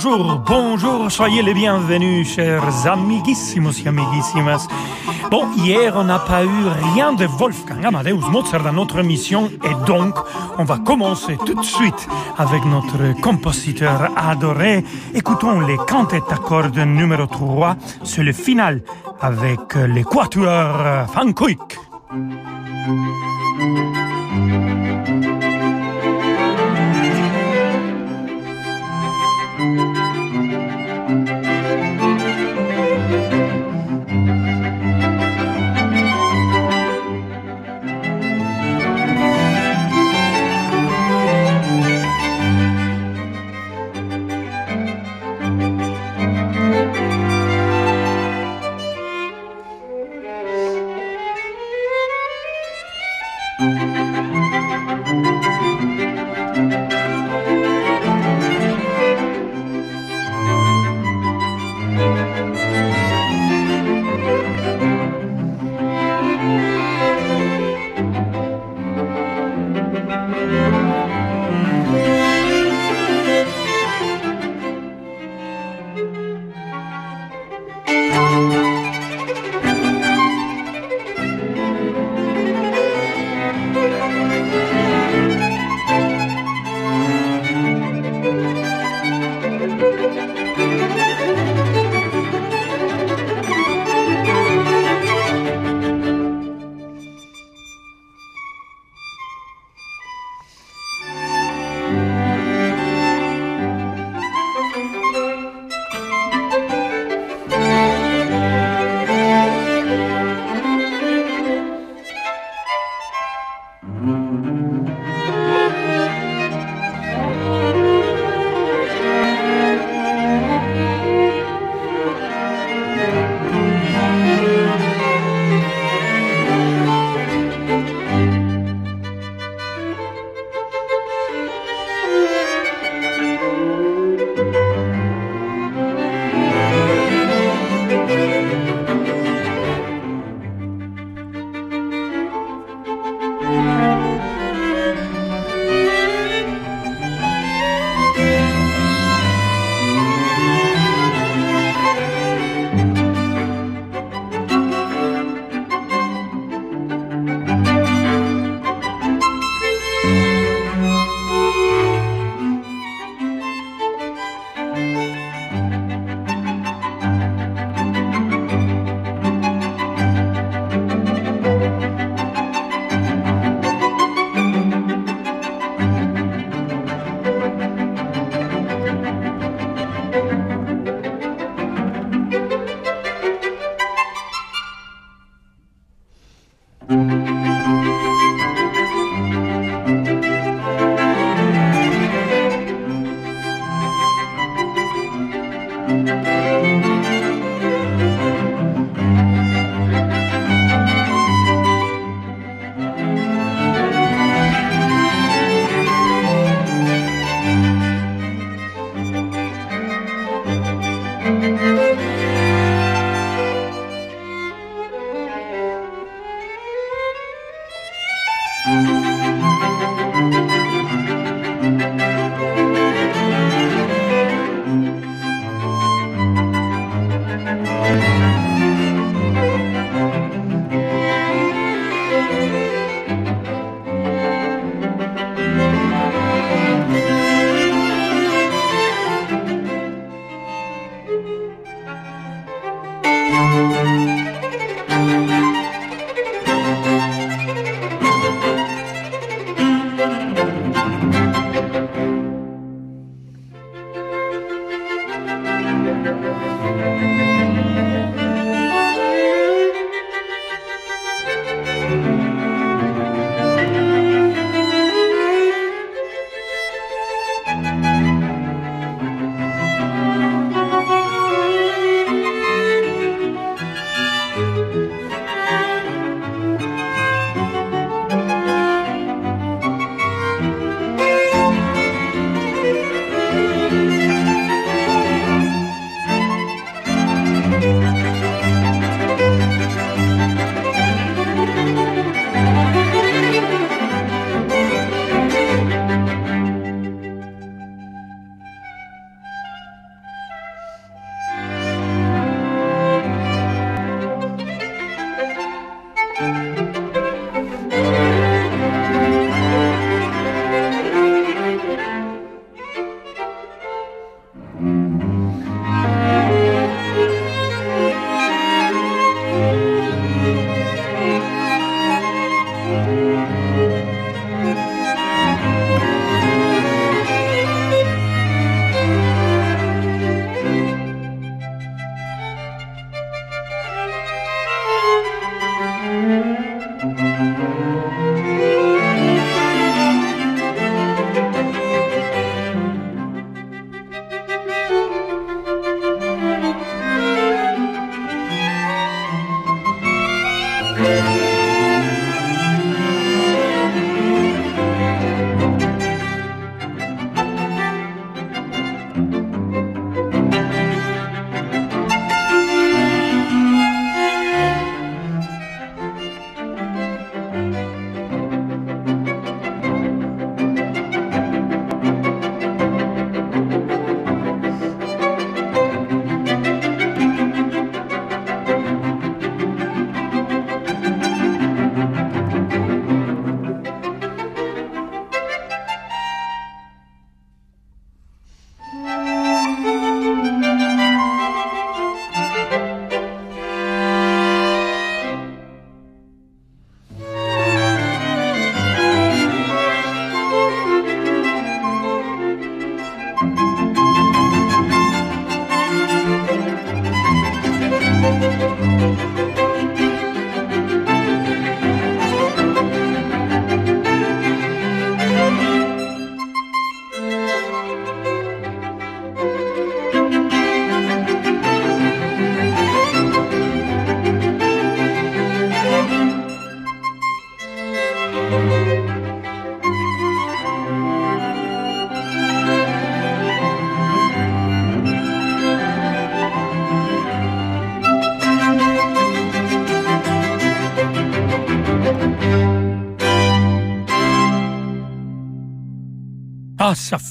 Bonjour, bonjour, soyez les bienvenus, chers amiguissimos et amiguissimas. Bon, hier, on n'a pas eu rien de Wolfgang Amadeus Mozart dans notre émission et donc, on va commencer tout de suite avec notre compositeur adoré. Écoutons les cantates à cordes numéro 3, c'est le final avec Van Kuik.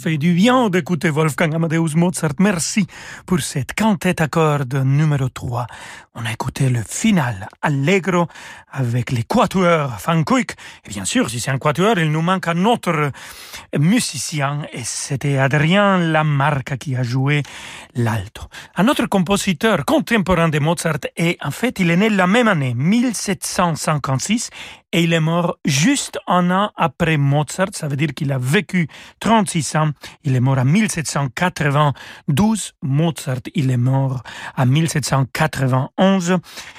Fait du bien d'écouter Wolfgang Amadeus Mozart. Merci pour cette cantate à cordes numéro 3. On a écouté le final Allegro avec les quatuors Fankuik. Et bien sûr, si c'est un quatuor, il nous manque un autre musicien et c'était Adrien Lamarca qui a joué l'alto. Un autre compositeur contemporain de Mozart et en fait, il est né la même année, 1756 et il est mort juste un an après Mozart. Ça veut dire qu'il a vécu 36 ans. Il est mort en 1792. Mozart, il est mort en 1791.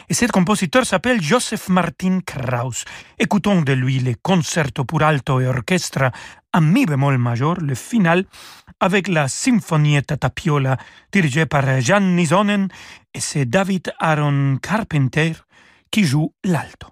Et cet compositeur s'appelle Joseph Martin Krauss. Écoutons de lui les concertos pour alto et orchestre en mi bémol majeur, le final, avec la Sinfonietta Tapiola dirigée par Jan Nisonen et c'est David Aaron Carpenter qui joue l'alto.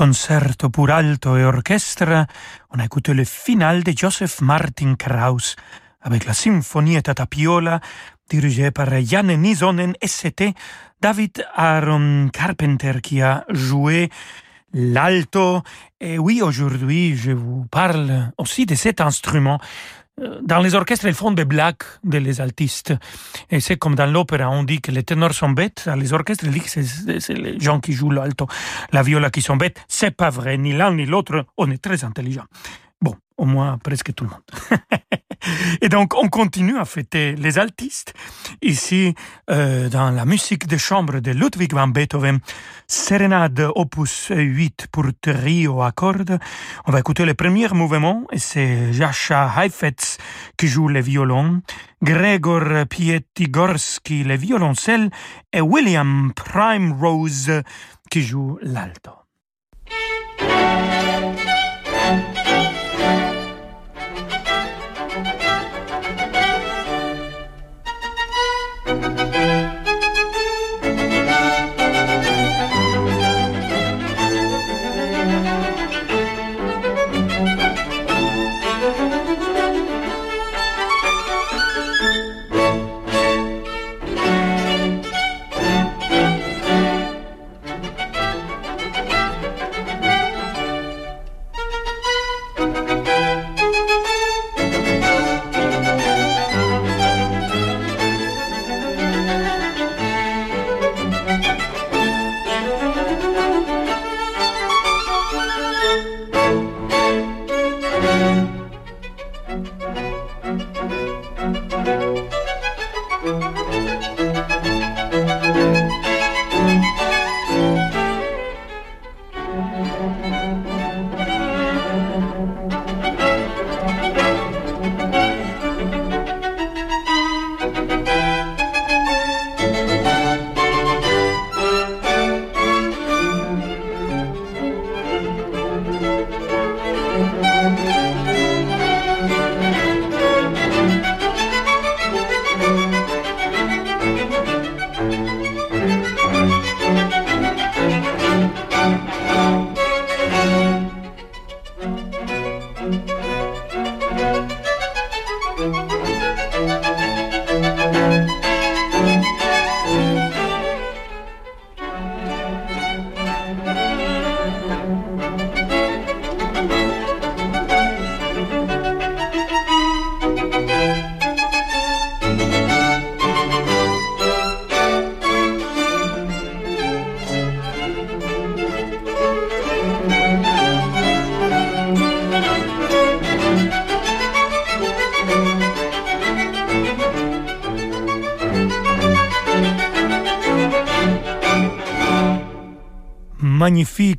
Concerto pour alto et orchestre, on a écouté le final de Joseph Martin Krauss avec la symphonie Tapiola dirigée par Janne Nisonen et c'était David Aaron Carpenter qui a joué l'alto. Et oui, aujourd'hui, je vous parle aussi de cet instrument dans les orchestres, ils font des blagues de les altistes. Et c'est comme dans l'opéra, on dit que les ténors sont bêtes. Dans les orchestres, ils disent que c'est les gens qui jouent l'alto, la viola qui sont bêtes. C'est pas vrai. Ni l'un ni l'autre, on est très intelligent. Bon, au moins presque tout le monde. Et donc, on continue à fêter les altistes. Ici, euh, dans la musique de chambre de Ludwig van Beethoven, Sérénade opus 8 pour trio à cordes. On va écouter le premier mouvement et c'est Jascha Heifetz qui joue le violon, Gregor Pietigorski le violoncelle et William Prime Rose qui joue l'alto.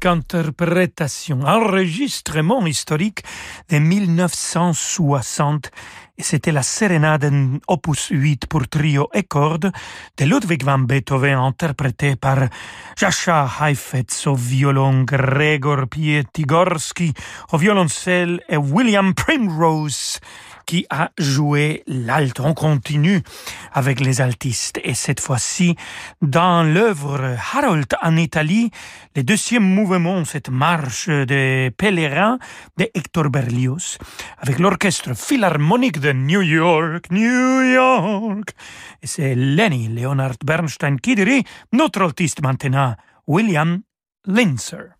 Interprétation, enregistrement historique de 1960 et c'était la sérénade opus 8 pour trio et cordes de Ludwig van Beethoven interprétée par Jascha Heifetz au violon, Gregor Pietigorski au violoncelle et William Primrose qui a joué l'alto. On continue avec les altistes et cette fois-ci dans l'œuvre Harold en Italie, le deuxième mouvement, cette marche des pèlerins de Hector Berlioz avec l'orchestre philharmonique de New York, New York. Et c'est Lenny Leonard Bernstein qui dirait notre altiste maintenant, William Linzer.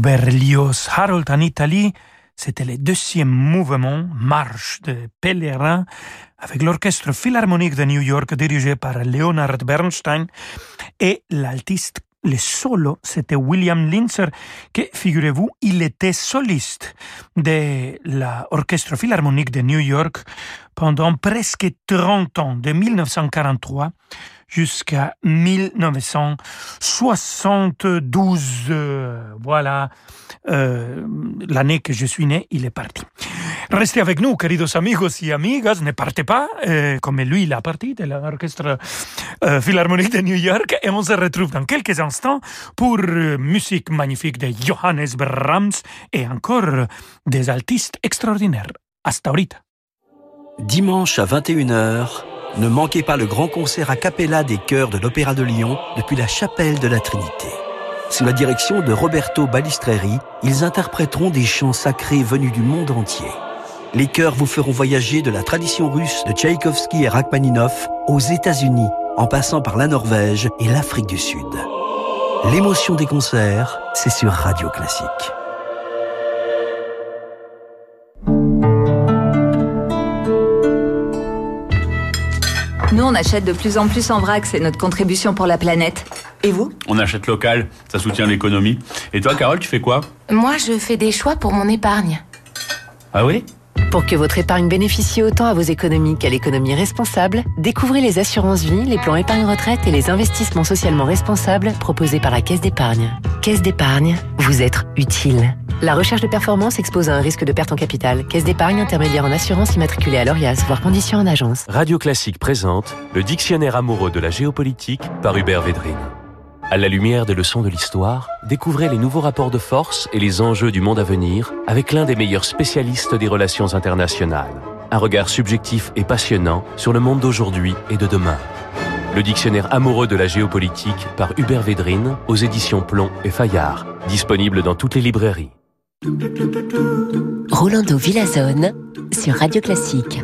Berlioz. Harold en Italie, c'était le deuxième mouvement, Marche de pèlerins, avec l'orchestre philharmonique de New York dirigé par Leonard Bernstein et l'altiste le solo, c'était William Linzer, qui, figurez-vous, il était soliste de l'Orchestre Philharmonique de New York pendant presque 30 ans, de 1943 jusqu'à 1972. Euh, voilà euh, l'année que je suis né, il est parti. Restez avec nous, queridos amigos y amigas, ne partez pas, euh, comme lui, il a parti de l'Orchestre Philharmonique de New York, et on se retrouve dans quelques instants pour musique magnifique de Johannes Brahms et encore des altistes extraordinaires. Hasta ahorita. Dimanche à 21h, ne manquez pas le grand concert a cappella des chœurs de l'Opéra de Lyon depuis la chapelle de la Trinité. Sous la direction de Roberto Balistreri, ils interpréteront des chants sacrés venus du monde entier. Les chœurs vous feront voyager de la tradition russe de Tchaïkovski et Rachmaninoff aux États-Unis, en passant par la Norvège et l'Afrique du Sud. L'émotion des concerts, c'est sur Radio Classique. Nous, on achète de plus en plus en vrac, c'est notre contribution pour la planète. Et vous? On achète local, ça soutient l'économie. Et toi, Carole, tu fais quoi? Moi, je fais des choix pour mon épargne. Ah oui? Pour que votre épargne bénéficie autant à vos économies qu'à l'économie responsable, découvrez les assurances vie, les plans épargne retraite et les investissements socialement responsables proposés par la Caisse d'épargne. Caisse d'épargne, vous êtes utile. La recherche de performance expose à un risque de perte en capital. Caisse d'épargne intermédiaire en assurance immatriculée à l'ORIAS, voire conditions en agence. Radio Classique présente le dictionnaire amoureux de la géopolitique par Hubert Védrine. À la lumière des leçons de l'histoire, découvrez les nouveaux rapports de force et les enjeux du monde à venir avec l'un des meilleurs spécialistes des relations internationales. Un regard subjectif et passionnant sur le monde d'aujourd'hui et de demain. Le dictionnaire amoureux de la géopolitique par Hubert Védrine aux éditions Plomb et Fayard, disponible dans toutes les librairies. Rolando Villazone sur Radio Classique.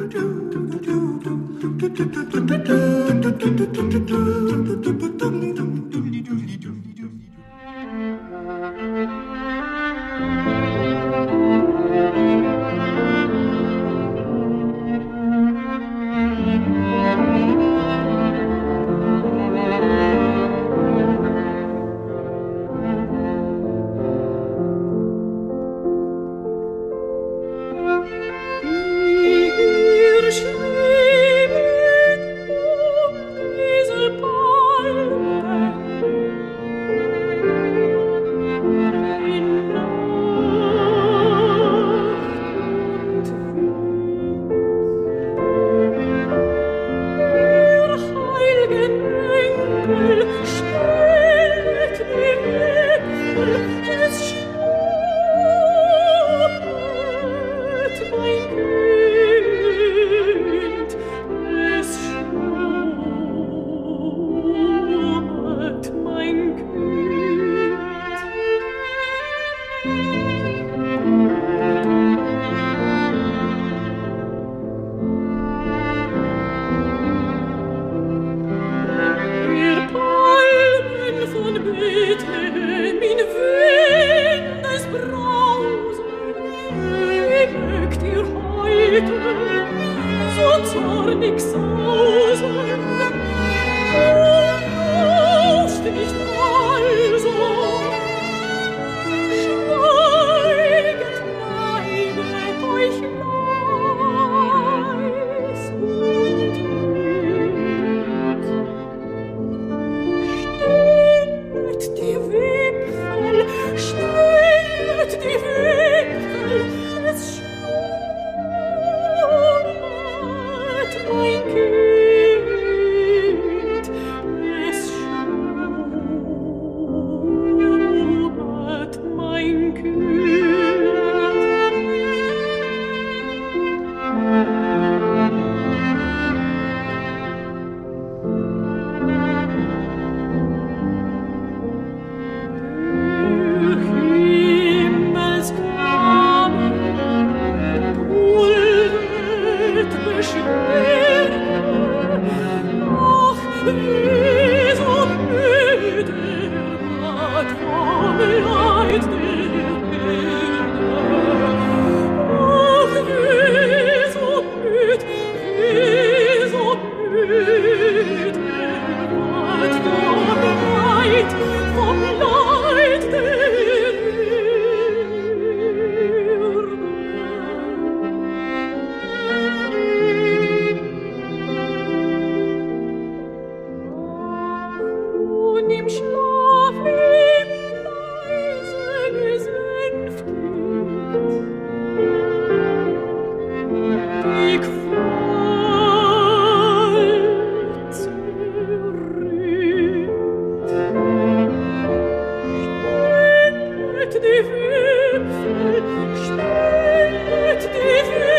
Stille, stillet die Welt.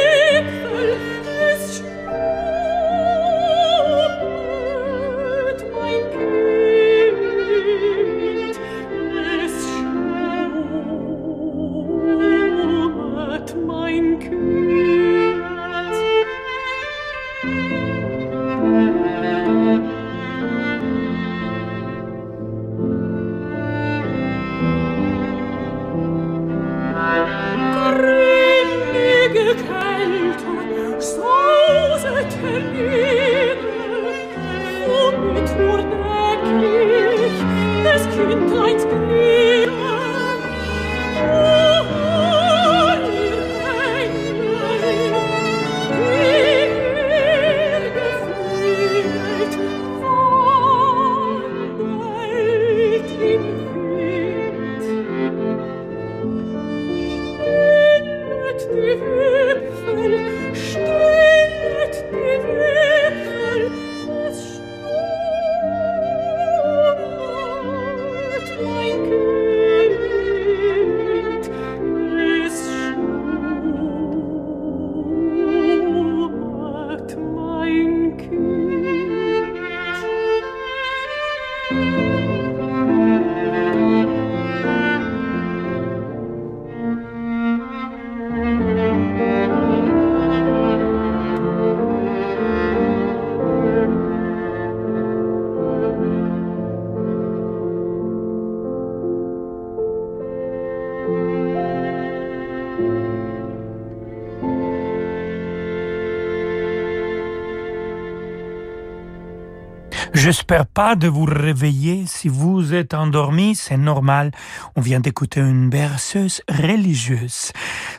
J'espère pas de vous réveiller. Si vous êtes endormi, c'est normal. On vient d'écouter une berceuse religieuse.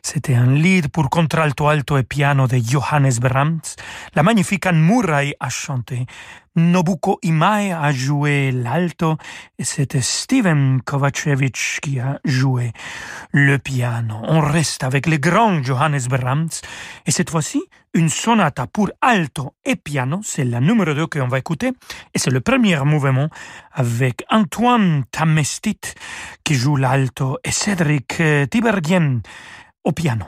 C'était un lead pour contralto alto et piano de Johannes Brahms. La magnifique Anne Murray a chanté. Nobuko Imai a joué l'alto et c'était Steven Kovacevic qui a joué le piano. On reste avec le grand Johannes Brahms et cette fois-ci une sonata pour alto et piano, c'est la numéro 2 qu'on va écouter et c'est le premier mouvement avec Antoine Tamestit qui joue l'alto et Cédric Tiberghien au piano.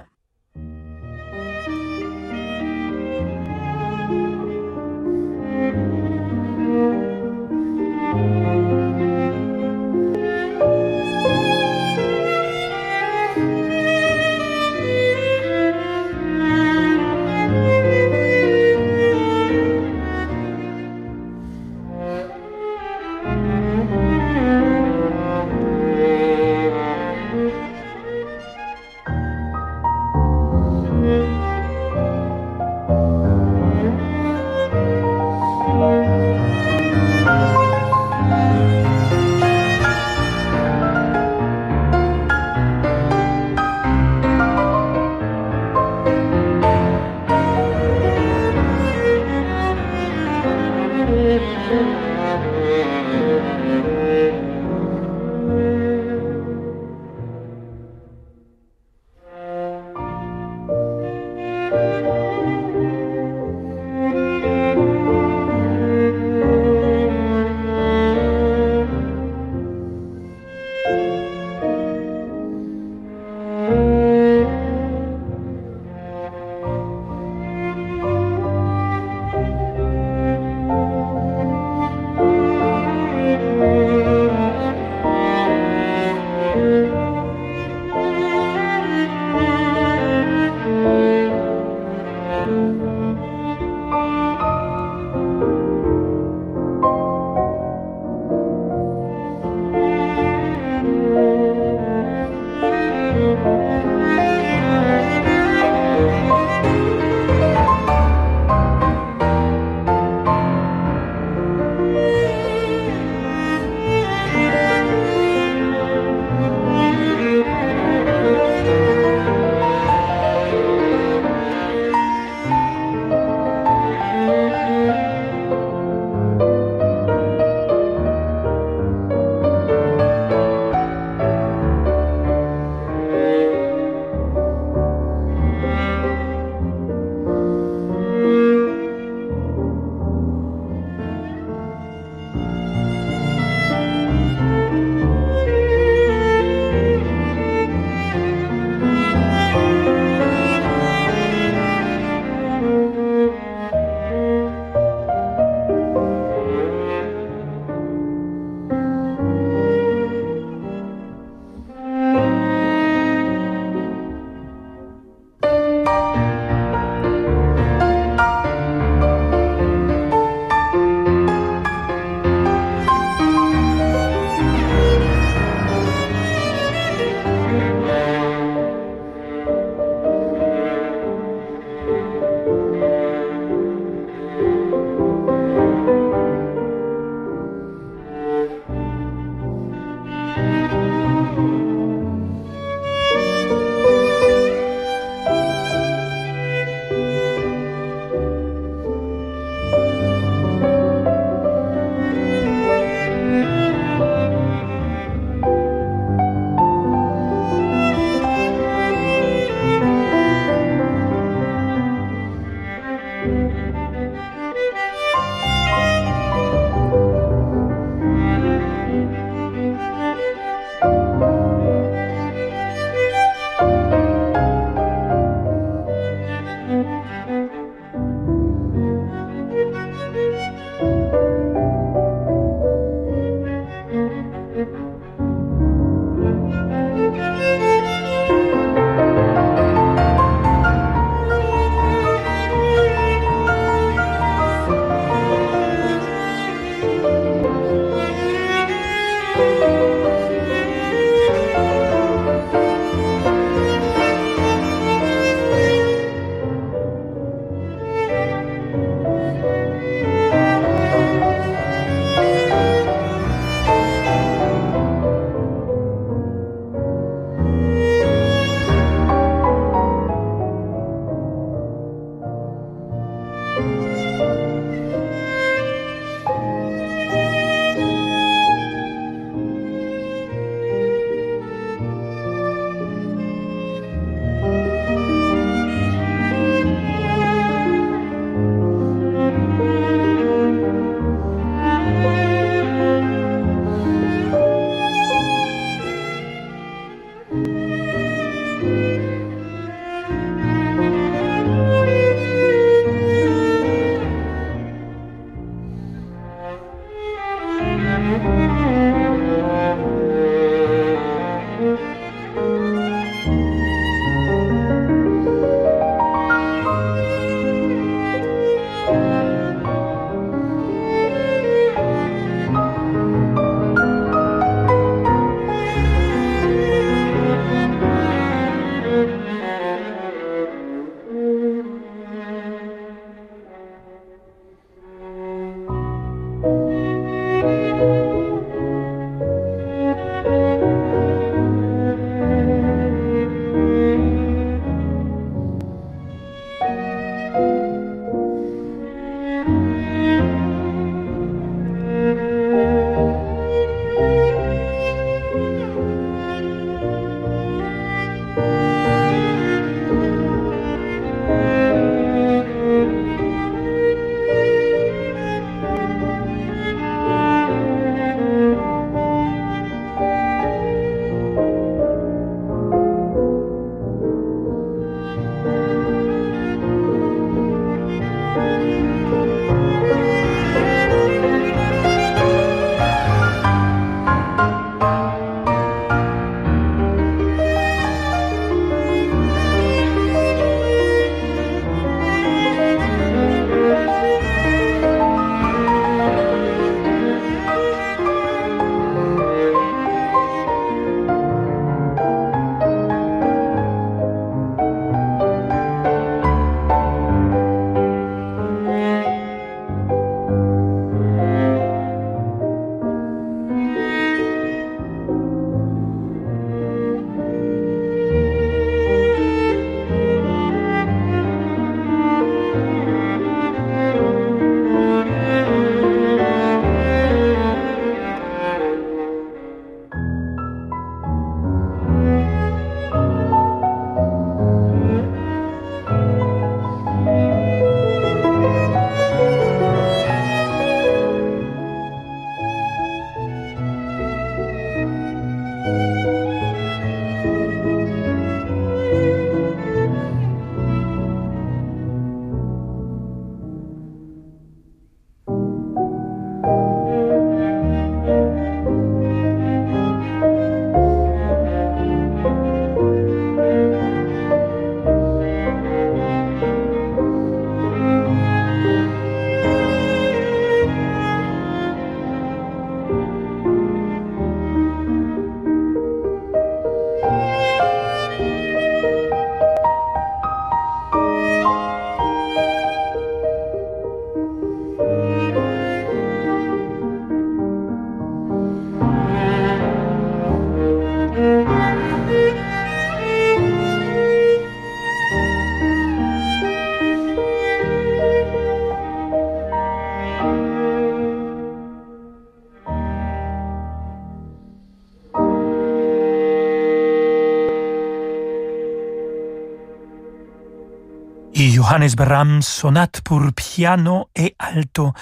Johannes Brahms, sonate pour piano et alto.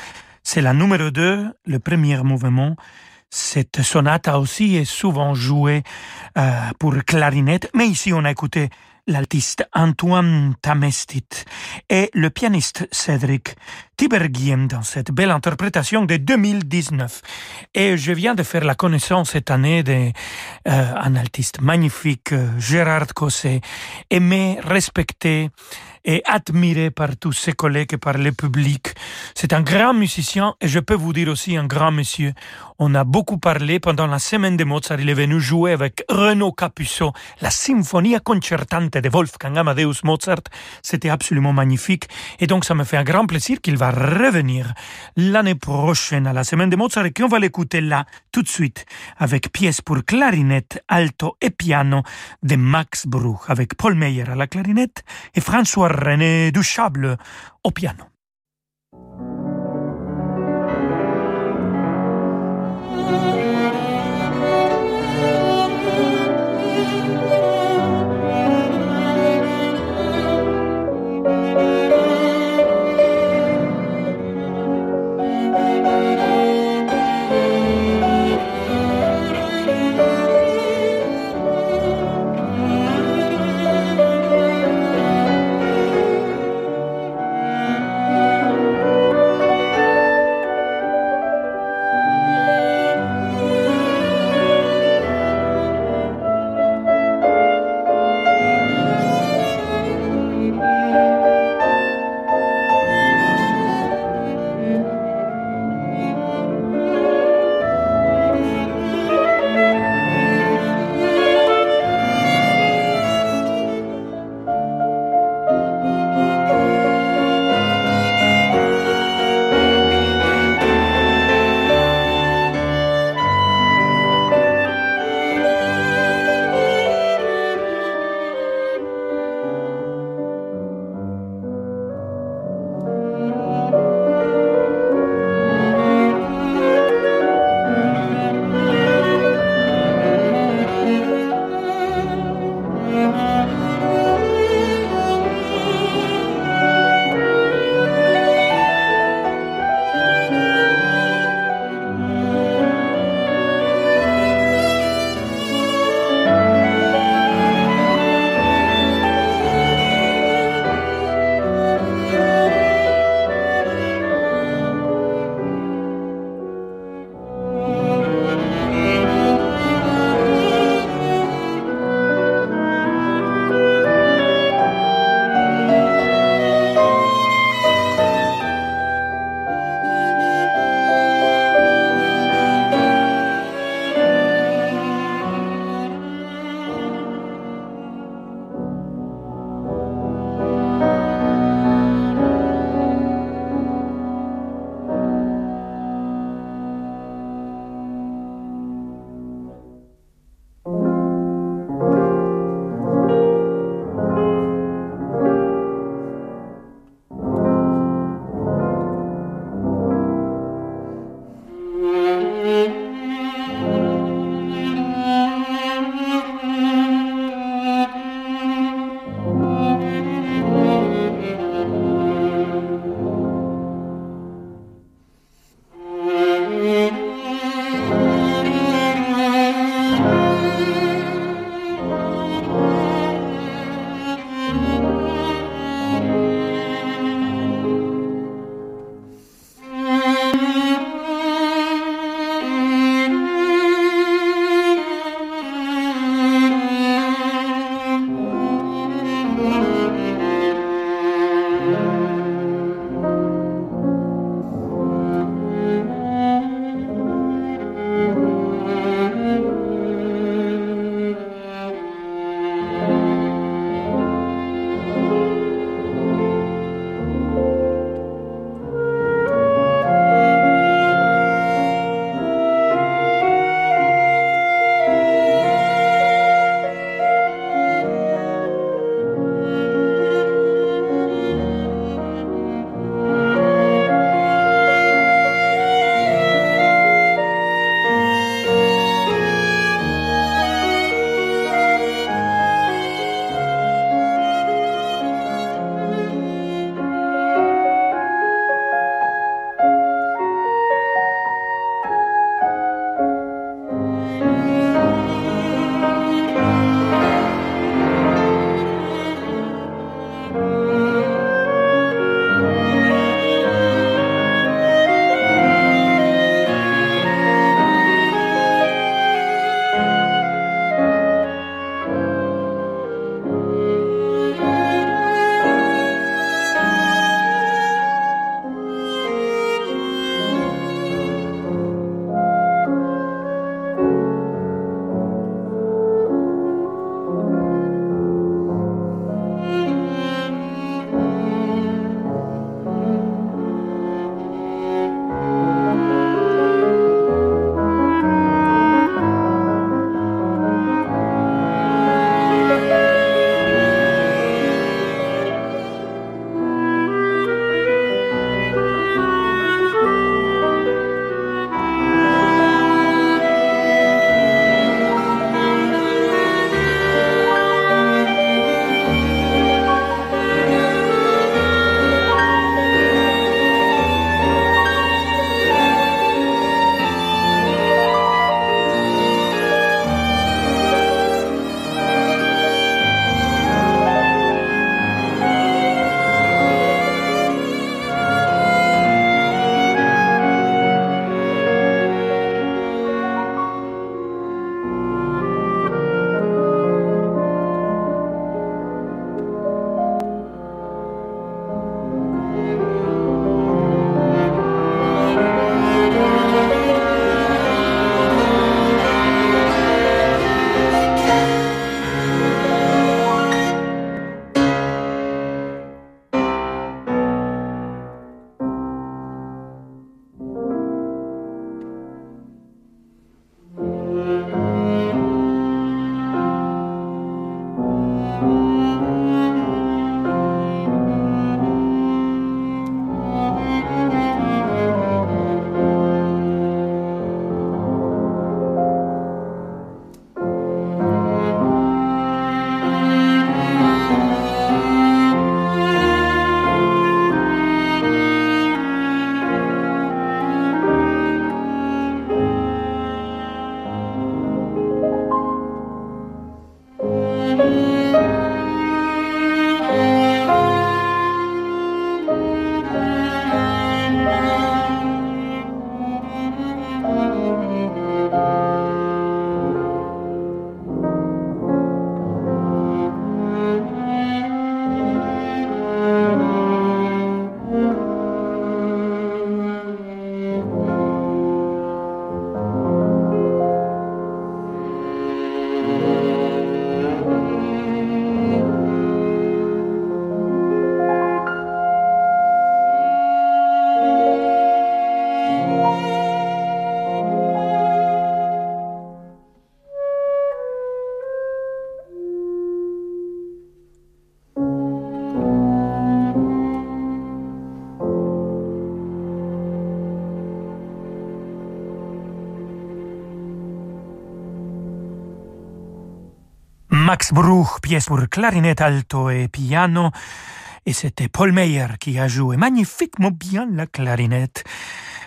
C'est la numéro 2, le premier mouvement. Cette sonate aussi est souvent jouée euh, pour clarinette, mais ici on a écouté l'altiste Antoine Tamestit et le pianiste Cédric Tiberghien dans cette belle interprétation de 2019. Et je viens de faire la connaissance cette année d'un euh, artiste magnifique, euh, Gérard Cosset, aimé, respecté, et admiré par tous ses collègues et par le public. C'est un grand musicien et je peux vous dire aussi un grand monsieur. On a beaucoup parlé pendant la semaine de Mozart. Il est venu jouer avec Renaud Capuçot la Symphonia Concertante de Wolfgang Amadeus Mozart. C'était absolument magnifique. Et donc, ça me fait un grand plaisir qu'il va revenir l'année prochaine à la semaine de Mozart et qu'on va l'écouter là, tout de suite, avec pièce pour clarinette, alto et piano de Max Bruch, avec Paul Meyer à la clarinette et François René Duchable au piano. Max Bruch, pièce pour clarinette alto et piano. Et c'était Paul Meyer qui a joué magnifiquement bien la clarinette.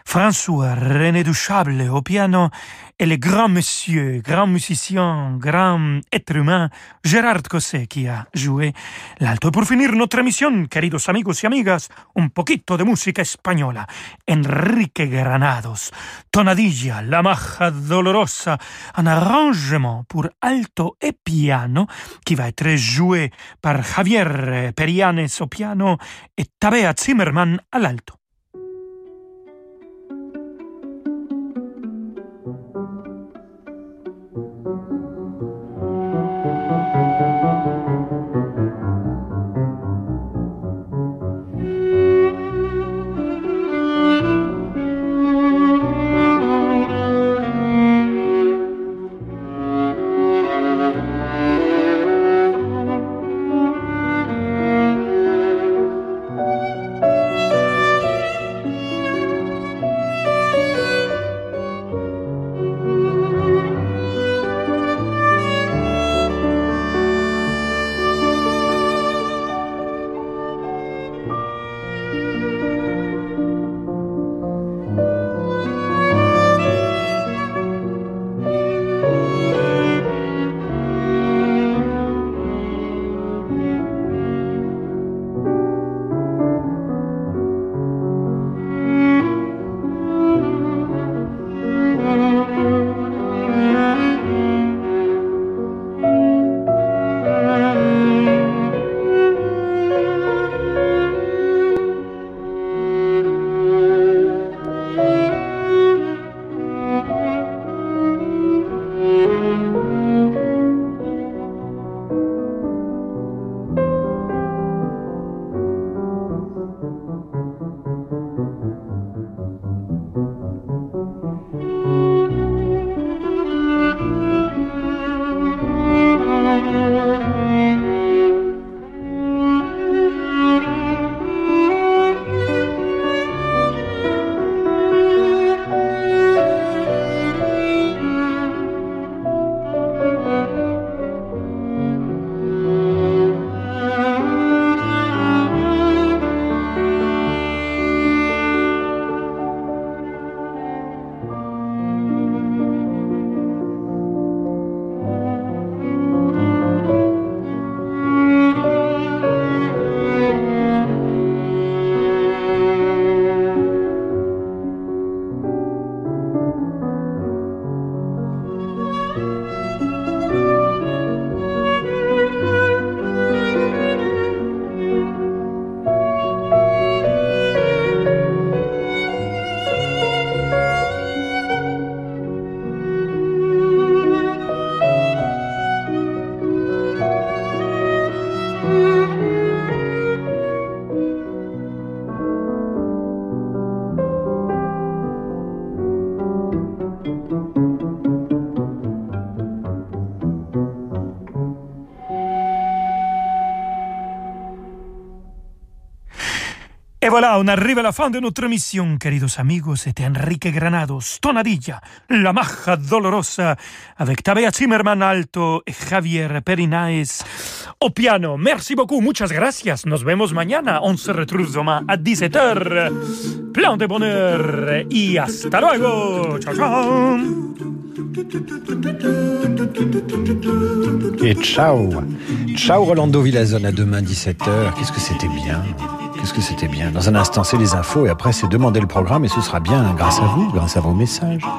François René Duchable au piano et le grand monsieur, grand musicien, grand être humain, Gérard Cosset qui a joué l'alto. Pour finir notre émission, queridos amigos y amigas, un poquito de música española. Enrique Granados, Tonadilla, La Maja Dolorosa, un arrangement pour alto et piano qui va être joué par Javier Perianes au piano et Tabea Zimmerman à l'alto. Voilà, on arrive à la fin de notre émission, queridos amigos. C'était Enrique Granados, Tonadilla, La Maja Dolorosa, avec Tabea Zimmerman alto Javier Perinaes au piano. Merci beaucoup, muchas gracias. Nos vemos mañana. On se retrouve demain à 17h. Plein de bonheur et hasta luego. Ciao, ciao. Et ciao. Ciao Rolando Villazone à demain 17h. Qu'est-ce que c'était bien. que c'était bien. Dans un instant, c'est les infos et après, c'est demander le programme et ce sera bien grâce à vous, grâce à vos messages.